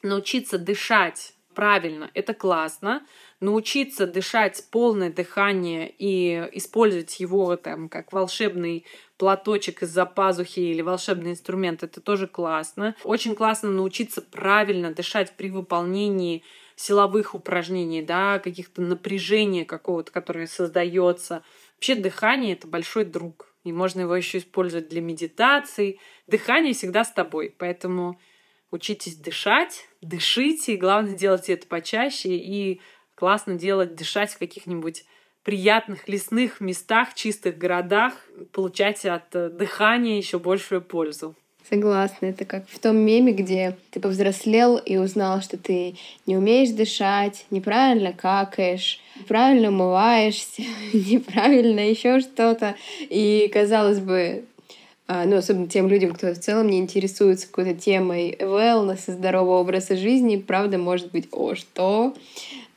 научиться дышать правильно, это классно. Научиться дышать полное дыхание и использовать его там как волшебный платочек из-за пазухи или волшебный инструмент, это тоже классно. Очень классно научиться правильно дышать при выполнении силовых упражнений, да, каких-то напряжения какого-то, которое создается. Вообще дыхание — это большой друг. И можно его еще использовать для медитации. Дыхание всегда с тобой. Поэтому учитесь дышать, дышите, и главное, делайте это почаще. И классно делать, дышать в каких-нибудь приятных лесных местах, чистых городах, получать от э, дыхания еще большую пользу. Согласна. Это как в том меме, где ты повзрослел и узнал, что ты не умеешь дышать, неправильно какаешь, неправильно умываешься, неправильно еще что-то. И, казалось бы, ну, особенно тем людям, кто в целом не интересуется какой-то темой wellness и здорового образа жизни, правда, может быть, о, что?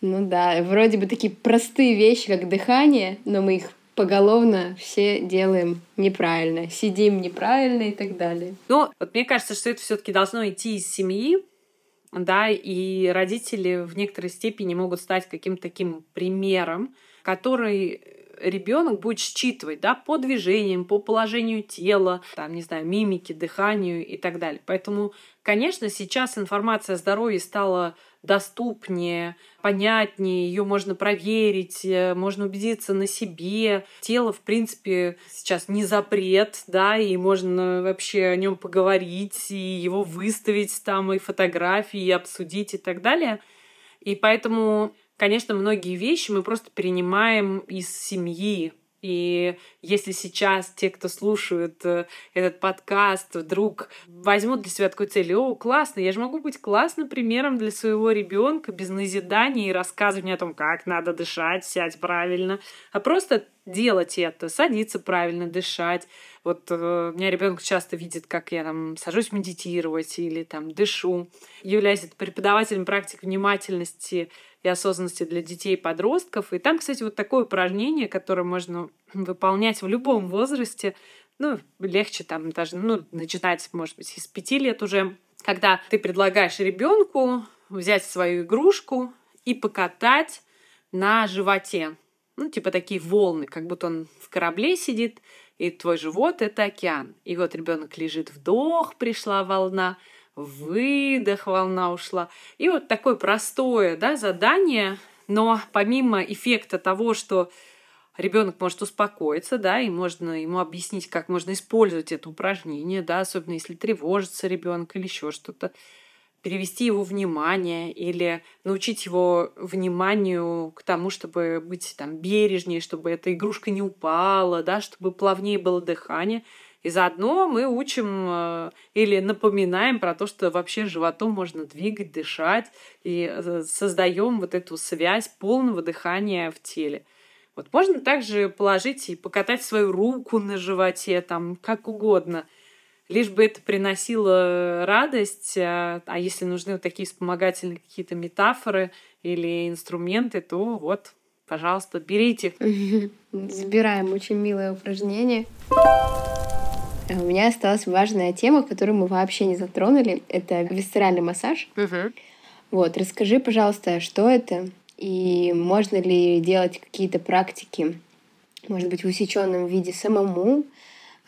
Ну да, вроде бы такие простые вещи, как дыхание, но мы их поголовно все делаем неправильно, сидим неправильно и так далее. Ну, вот мне кажется, что это все-таки должно идти из семьи, да, и родители в некоторой степени могут стать каким-то таким примером, который ребенок будет считывать, да, по движениям, по положению тела, там, не знаю, мимике, дыханию и так далее. Поэтому, конечно, сейчас информация о здоровье стала доступнее, понятнее, ее можно проверить, э, можно убедиться на себе. Тело, в принципе, сейчас не запрет, да, и можно вообще о нем поговорить, и его выставить там, и фотографии, и обсудить и так далее. И поэтому, конечно, многие вещи мы просто перенимаем из семьи, и если сейчас те, кто слушают э, этот подкаст, вдруг возьмут для себя такую цель, о, классно, я же могу быть классным примером для своего ребенка без назидания и рассказывания о том, как надо дышать, сядь правильно, а просто делать это, садиться правильно, дышать. Вот э, меня ребенок часто видит, как я там сажусь медитировать или там дышу. Являюсь преподавателем практик внимательности и осознанности для детей и подростков. И там, кстати, вот такое упражнение, которое можно выполнять в любом возрасте. Ну, легче там даже, ну, начинать, может быть, из пяти лет уже, когда ты предлагаешь ребенку взять свою игрушку и покатать на животе. Ну, типа такие волны, как будто он в корабле сидит, и твой живот — это океан. И вот ребенок лежит, вдох, пришла волна, выдох, волна ушла. И вот такое простое да, задание, но помимо эффекта того, что ребенок может успокоиться, да, и можно ему объяснить, как можно использовать это упражнение, да, особенно если тревожится ребенок или еще что-то, перевести его внимание или научить его вниманию к тому, чтобы быть там бережнее, чтобы эта игрушка не упала, да, чтобы плавнее было дыхание – и заодно мы учим э, или напоминаем про то, что вообще животом можно двигать, дышать, и э, создаем вот эту связь полного дыхания в теле. Вот можно также положить и покатать свою руку на животе, там, как угодно, лишь бы это приносило радость, а, а если нужны вот такие вспомогательные какие-то метафоры или инструменты, то вот, пожалуйста, берите. Забираем очень милое упражнение. У меня осталась важная тема, которую мы вообще не затронули. Это висцеральный массаж. Угу. Вот, расскажи, пожалуйста, что это и можно ли делать какие-то практики, может быть, в усеченном виде самому, а,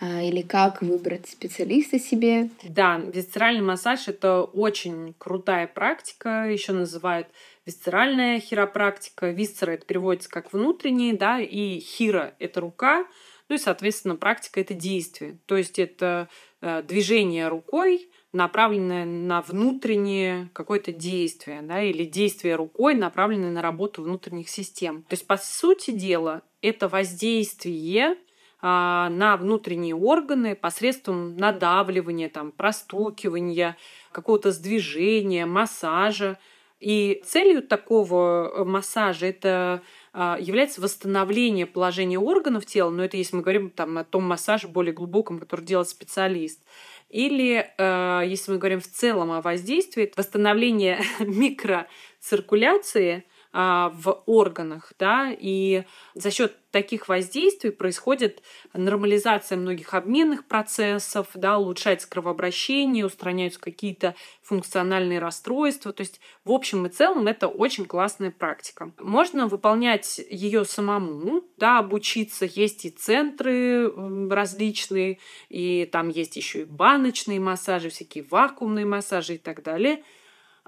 или как выбрать специалиста себе. Да, висцеральный массаж это очень крутая практика, еще называют висцеральная хиропрактика. Висцера это переводится как внутренний, да, и хира это рука, ну и, соответственно, практика — это действие. То есть это э, движение рукой, направленное на внутреннее какое-то действие, да, или действие рукой, направленное на работу внутренних систем. То есть, по сути дела, это воздействие а, на внутренние органы посредством надавливания, там, простукивания, какого-то сдвижения, массажа. И целью такого э, массажа это а, является восстановление положения органов тела, но это если мы говорим там, о том массаже более глубоком, который делает специалист. Или э, если мы говорим в целом о воздействии, восстановление микроциркуляции а, в органах, да, и за счет таких воздействий происходит нормализация многих обменных процессов, да, улучшается кровообращение, устраняются какие-то функциональные расстройства. То есть, в общем и целом, это очень классная практика. Можно выполнять ее самому, да, обучиться. Есть и центры различные, и там есть еще и баночные массажи, всякие вакуумные массажи и так далее – а,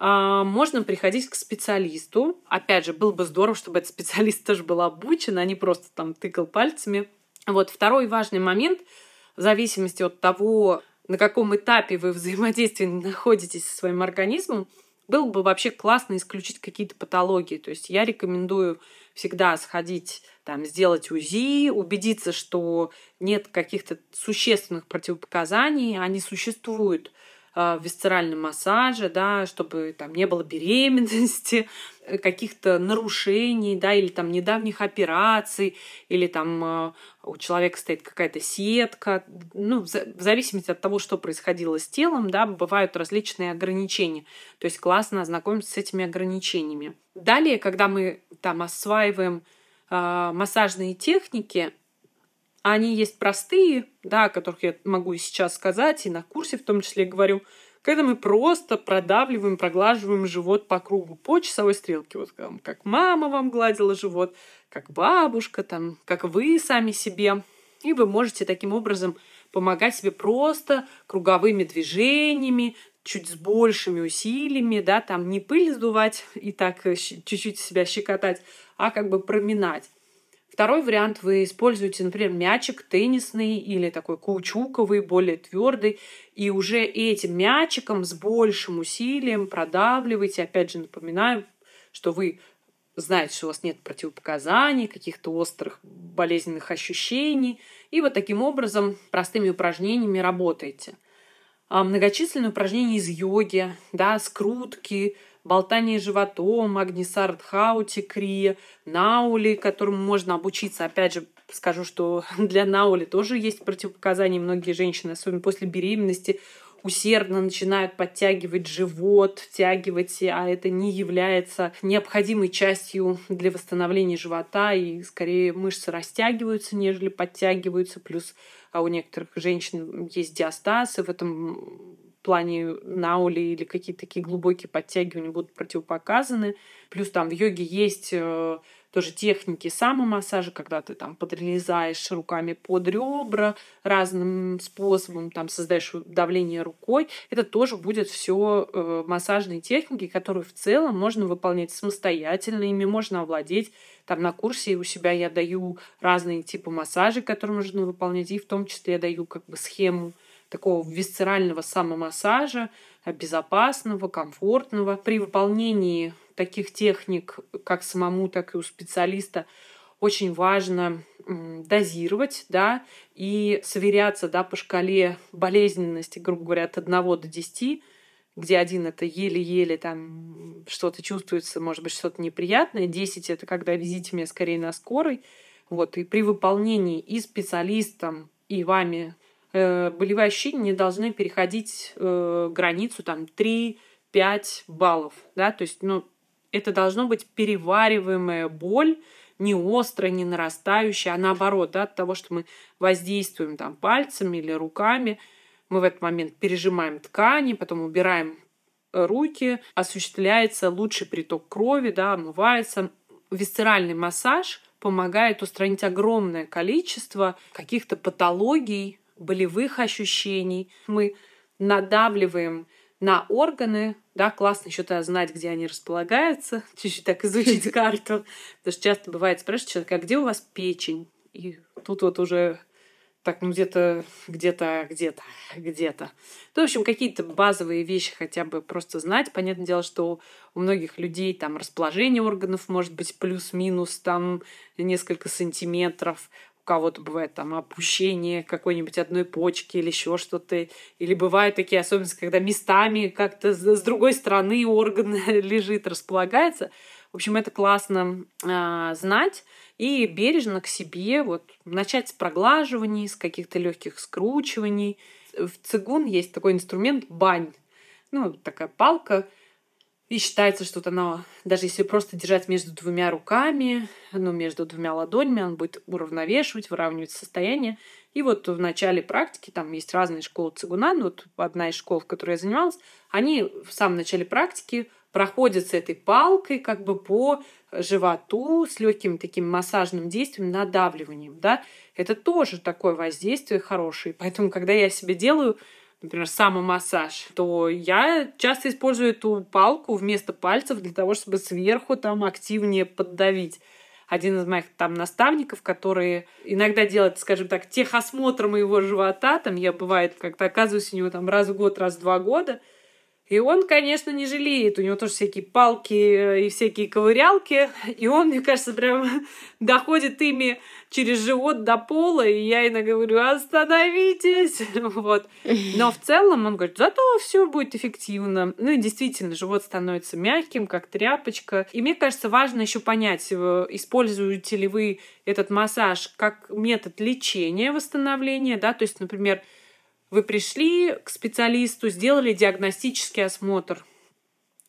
можно приходить к специалисту. Опять же, было бы здорово, чтобы этот специалист тоже был обучен, а не просто там тыкал пальцами. Вот второй важный момент, в зависимости от того, на каком этапе вы взаимодействии находитесь со своим организмом, было бы вообще классно исключить какие-то патологии. То есть я рекомендую всегда сходить, там, сделать УЗИ, убедиться, что нет каких-то существенных противопоказаний, они существуют а, в висцеральном массаже, да, чтобы там не было беременности, каких-то нарушений, да, или там недавних операций, или там а, у человека стоит какая-то сетка. Ну, в зависимости от того, что происходило с телом, да, бывают различные ограничения. То есть классно ознакомиться с этими ограничениями. Далее, когда мы там осваиваем э, массажные техники, они есть простые, да, о которых я могу и сейчас сказать, и на курсе в том числе говорю, когда мы просто продавливаем, проглаживаем живот по кругу, по часовой стрелке. Вот как мама вам гладила живот, как бабушка, там, как вы сами себе. И вы можете таким образом помогать себе просто круговыми движениями, чуть с большими усилиями, да, там не пыль сдувать и так чуть-чуть себя щекотать, а как бы проминать. Второй вариант вы используете, например, мячик теннисный или такой каучуковый, более твердый, и уже этим мячиком с большим усилием продавливаете. Опять же, напоминаю, что вы знаете, что у вас нет противопоказаний, каких-то острых болезненных ощущений, и вот таким образом простыми упражнениями работаете. А многочисленные упражнения из йоги, да, скрутки, болтание животом, Агнисардхаути, Крия, Наули, которому можно обучиться. Опять же, скажу, что для Наули тоже есть противопоказания. Многие женщины, особенно после беременности, усердно начинают подтягивать живот, втягивать, а это не является необходимой частью для восстановления живота, и скорее мышцы растягиваются, нежели подтягиваются, плюс а у некоторых женщин есть диастаз, и в этом плане наули или какие-то такие глубокие подтягивания будут противопоказаны. Плюс там в йоге есть э, тоже техники самомассажа, когда ты там подрезаешь руками под ребра разным способом, там создаешь давление рукой. Это тоже будет все э, массажные техники, которые в целом можно выполнять самостоятельно, ими можно овладеть. Там на курсе у себя я даю разные типы массажей, которые можно выполнять, и в том числе я даю как бы схему такого висцерального самомассажа, безопасного, комфортного. При выполнении таких техник, как самому, так и у специалиста, очень важно дозировать, да, и сверяться, да, по шкале болезненности, грубо говоря, от 1 до 10, где один это еле-еле там что-то чувствуется, может быть, что-то неприятное, 10 это когда везите меня скорее на скорой, вот, и при выполнении и специалистом, и вами болевые ощущения не должны переходить э, границу там 3-5 баллов, да, то есть, ну, это должно быть перевариваемая боль, не острая, не нарастающая, а наоборот, да, от того, что мы воздействуем там пальцами или руками, мы в этот момент пережимаем ткани, потом убираем руки, осуществляется лучший приток крови, да, омывается. Висцеральный массаж помогает устранить огромное количество каких-то патологий, болевых ощущений. Мы надавливаем на органы, да, классно еще тогда знать, где они располагаются, чуть-чуть так изучить карту, потому что часто бывает спрашивают человека, а где у вас печень? И тут вот уже так, ну где-то, где-то, где-то, где-то. Ну, в общем, какие-то базовые вещи хотя бы просто знать. Понятное дело, что у многих людей там расположение органов может быть плюс-минус там несколько сантиметров кого-то бывает там опущение какой-нибудь одной почки или еще что-то. Или бывают такие особенности, когда местами как-то с другой стороны орган лежит, располагается. В общем, это классно э, знать и бережно к себе вот начать с проглаживаний, с каких-то легких скручиваний. В цигун есть такой инструмент бань. Ну, такая палка, И считается, что вот оно, даже если просто держать между двумя руками, ну, между двумя ладонями, он будет уравновешивать, выравнивать состояние. И вот в начале практики, там есть разные школы цигуна, вот одна из школ, в которой я занималась, они в самом начале практики проходят с этой палкой как бы по животу с легким таким массажным действием, надавливанием, да. Это тоже такое воздействие хорошее. Поэтому, когда я себе делаю например, самомассаж, то я часто использую эту палку вместо пальцев для того, чтобы сверху там активнее поддавить. Один из моих там наставников, который иногда делает, скажем так, техосмотр моего живота, там я бывает как-то оказываюсь у него там раз в год, раз в два года, и он, конечно, не жалеет. У него тоже всякие палки э, и всякие ковырялки. И он, мне кажется, прям доходит ими через живот до пола. И я иногда говорю, остановитесь. Вот. Но в целом он говорит, зато все будет эффективно. Ну и действительно, живот становится мягким, как тряпочка. И мне кажется, важно еще понять, э, используете ли вы этот массаж как метод лечения, восстановления, да, то есть, например, вы пришли к специалисту, сделали диагностический осмотр,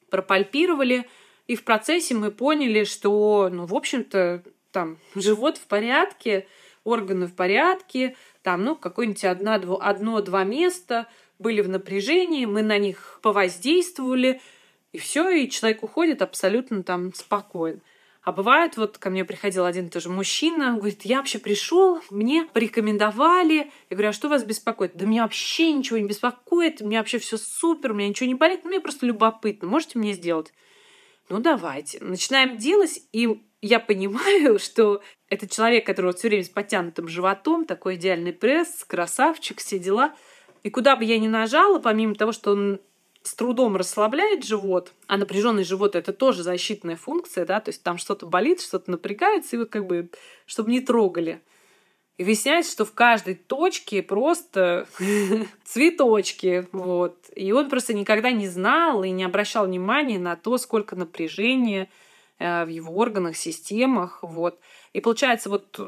пропальпировали, и в процессе мы поняли, что, ну, в общем-то, там живот в порядке, органы в порядке, там, ну, какое-нибудь одно-два места были в напряжении, мы на них повоздействовали, и все, и человек уходит абсолютно там спокойно. А бывает, вот ко мне приходил один тоже мужчина, говорит, я вообще пришел, мне порекомендовали. Я говорю, а что вас беспокоит? Да меня вообще ничего не беспокоит, у меня вообще все супер, у меня ничего не болит, мне просто любопытно, можете мне сделать? Ну, давайте. Начинаем делать, и я понимаю, что этот человек, который вот все время с подтянутым животом, такой идеальный пресс, красавчик, все дела. И куда бы я ни нажала, помимо того, что он с трудом расслабляет живот, а напряженный живот это тоже защитная функция, да, то есть там что-то болит, что-то напрягается, и вот как бы, чтобы не трогали. И выясняется, что в каждой точке просто цветочки, вот. И он просто никогда не знал и не обращал внимания на то, сколько напряжения э, в его органах, системах, вот. И получается, вот,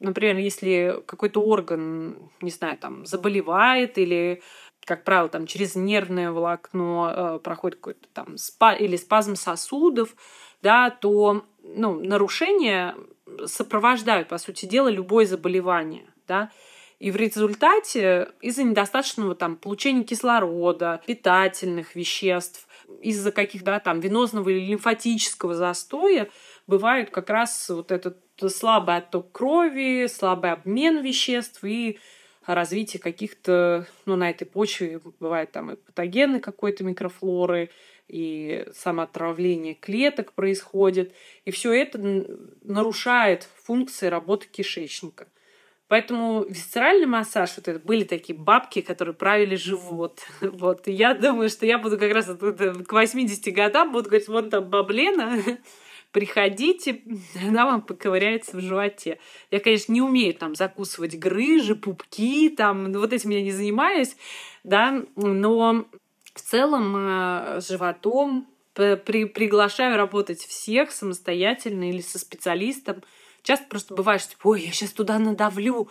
например, если какой-то орган, не знаю, там, заболевает или как правило, там через нервное волокно э, проходит какой-то там спа или спазм сосудов, да, то ну, нарушения сопровождают, по сути дела, любое заболевание, да. И в результате из-за недостаточного там получения кислорода, питательных веществ, из-за каких-то да, там венозного или лимфатического застоя бывает как раз вот этот слабый отток крови, слабый обмен веществ и развитие каких-то, ну, на этой почве бывает там и патогены какой-то микрофлоры, и самоотравление клеток происходит. И все это нарушает функции работы кишечника. Поэтому висцеральный массаж, вот это были такие бабки, которые правили живот. Вот. И я думаю, что я буду как раз к 80 годам буду говорить, вот там баблена, приходите, она вам поковыряется в животе. Я, конечно, не умею там закусывать грыжи, пупки, там, ну, вот этим я не занимаюсь, да, но в целом э, с животом при, приглашаю работать всех самостоятельно или со специалистом. Часто просто бывает, что, ой, я сейчас туда надавлю,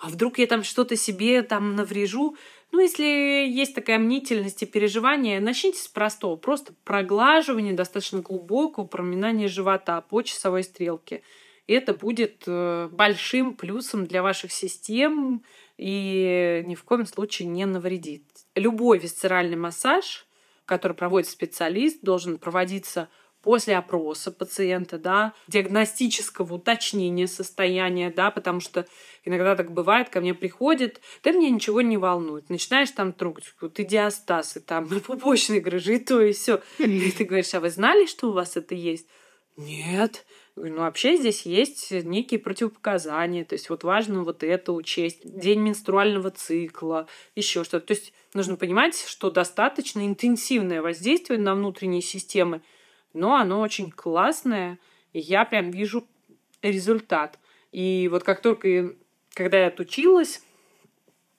а вдруг я там что-то себе там наврежу. Ну, если есть такая мнительность и переживание, начните с простого. Просто проглаживание достаточно глубокого проминания живота по часовой стрелке. Это будет э, большим плюсом для ваших систем и ни в коем случае не навредит. Любой висцеральный массаж, который проводит специалист, должен проводиться после опроса пациента, да, диагностического уточнения состояния, да, потому что иногда так бывает, ко мне приходит, да мне ничего не волнует. Начинаешь там трогать, вот и диастазы, там, пупочные грыжи, и то, и все. И ты говоришь, а вы знали, что у вас это есть? Нет. Ну, вообще здесь есть некие противопоказания. То есть вот важно вот это учесть. День менструального цикла, еще что-то. То есть нужно понимать, что достаточно интенсивное воздействие на внутренние системы – но оно очень классное, и я прям вижу результат. И вот как только, когда я отучилась,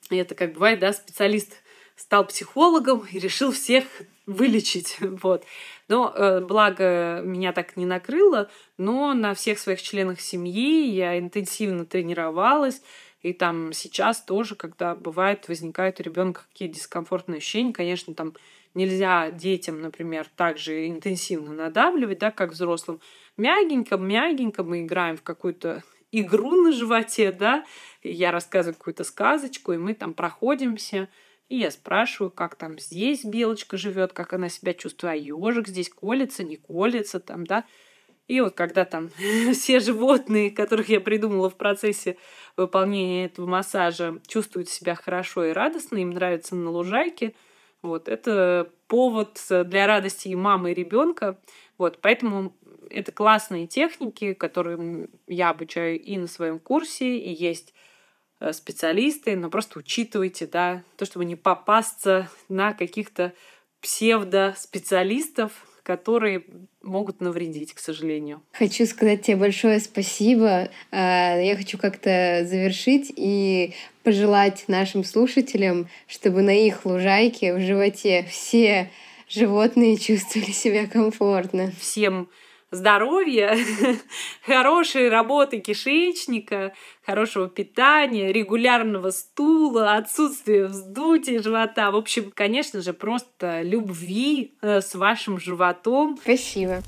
это как бывает, да, специалист стал психологом и решил всех вылечить, вот. Но э, благо меня так не накрыло, но на всех своих членах семьи я интенсивно тренировалась, и там сейчас тоже, когда бывает, возникают у ребенка какие-то дискомфортные ощущения, конечно, там нельзя детям, например, так же интенсивно надавливать, да, как взрослым. Мягенько-мягенько мы играем в какую-то игру на животе, да, я рассказываю какую-то сказочку, и мы там проходимся, и я спрашиваю, как там здесь белочка живет, как она себя чувствует, а ежик здесь колется, не колется, там, да. И вот когда там все животные, которых я придумала в процессе выполнения этого массажа, чувствуют себя хорошо и радостно, им нравится на лужайке, вот, это повод для радости и мамы, и ребенка. Вот, поэтому это классные техники, которые я обучаю и на своем курсе, и есть э, специалисты, но просто учитывайте, да, то, чтобы не попасться на каких-то псевдо-специалистов, которые могут навредить, к сожалению. Хочу сказать тебе большое спасибо. А, я хочу как-то завершить и пожелать нашим слушателям, чтобы на их лужайке в животе все животные чувствовали себя комфортно. Всем здоровья, хорошей работы кишечника, хорошего питания, регулярного стула, отсутствия вздутия живота. В общем, конечно же, просто любви э, с вашим животом. Спасибо.